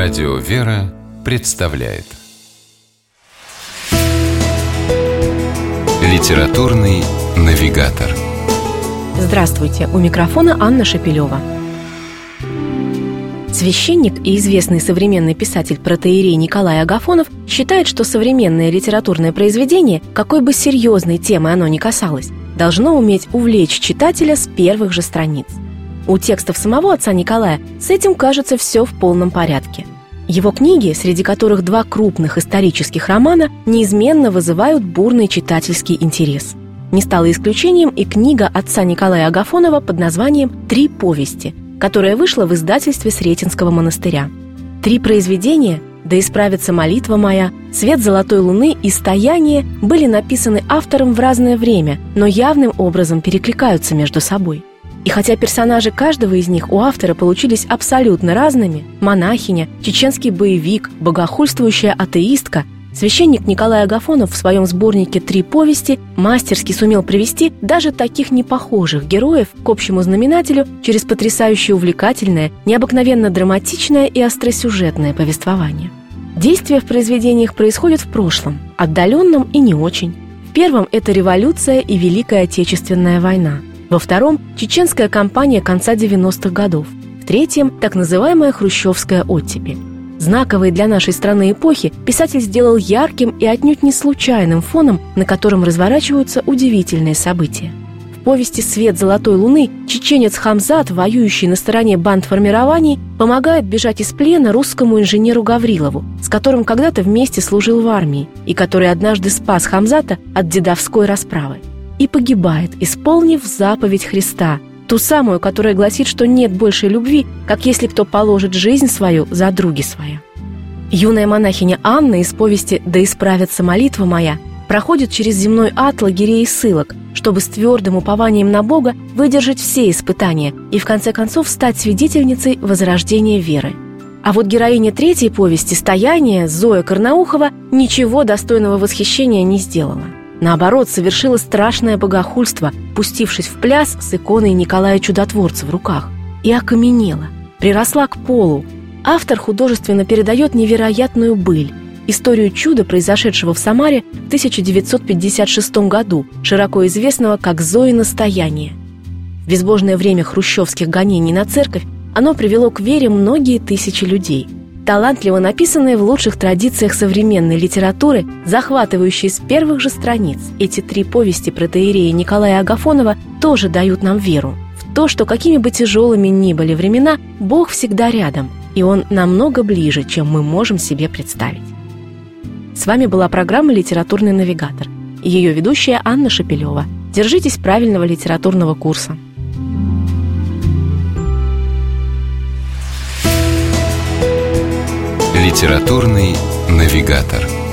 Радио «Вера» представляет Литературный навигатор Здравствуйте! У микрофона Анна Шапилева. Священник и известный современный писатель протеерей Николай Агафонов считает, что современное литературное произведение, какой бы серьезной темы оно ни касалось, должно уметь увлечь читателя с первых же страниц – у текстов самого отца Николая с этим, кажется, все в полном порядке. Его книги, среди которых два крупных исторических романа, неизменно вызывают бурный читательский интерес. Не стала исключением и книга отца Николая Агафонова под названием «Три повести», которая вышла в издательстве Сретенского монастыря. Три произведения «Да исправится молитва моя», «Свет золотой луны» и «Стояние» были написаны автором в разное время, но явным образом перекликаются между собой. И хотя персонажи каждого из них у автора получились абсолютно разными – монахиня, чеченский боевик, богохульствующая атеистка – Священник Николай Агафонов в своем сборнике «Три повести» мастерски сумел привести даже таких непохожих героев к общему знаменателю через потрясающе увлекательное, необыкновенно драматичное и остросюжетное повествование. Действие в произведениях происходит в прошлом, отдаленном и не очень. В первом – это революция и Великая Отечественная война – во втором – чеченская кампания конца 90-х годов. В третьем – так называемая хрущевская оттепель. Знаковые для нашей страны эпохи писатель сделал ярким и отнюдь не случайным фоном, на котором разворачиваются удивительные события. В повести «Свет золотой луны» чеченец Хамзат, воюющий на стороне бандформирований, помогает бежать из плена русскому инженеру Гаврилову, с которым когда-то вместе служил в армии и который однажды спас Хамзата от дедовской расправы и погибает, исполнив заповедь Христа, ту самую, которая гласит, что нет большей любви, как если кто положит жизнь свою за други свои. Юная монахиня Анна из повести «Да исправится молитва моя» проходит через земной ад лагерей и ссылок, чтобы с твердым упованием на Бога выдержать все испытания и в конце концов стать свидетельницей возрождения веры. А вот героиня третьей повести «Стояние» Зоя Карнаухова ничего достойного восхищения не сделала. Наоборот, совершила страшное богохульство, пустившись в пляс с иконой Николая Чудотворца в руках. И окаменела, приросла к полу. Автор художественно передает невероятную быль, историю чуда, произошедшего в Самаре в 1956 году, широко известного как «Зои настояние». В безбожное время хрущевских гонений на церковь оно привело к вере многие тысячи людей – талантливо написанные в лучших традициях современной литературы, захватывающие с первых же страниц. Эти три повести протеерея Николая Агафонова тоже дают нам веру в то, что какими бы тяжелыми ни были времена, Бог всегда рядом, и Он намного ближе, чем мы можем себе представить. С вами была программа «Литературный навигатор» и ее ведущая Анна Шапилева. Держитесь правильного литературного курса. Литературный навигатор.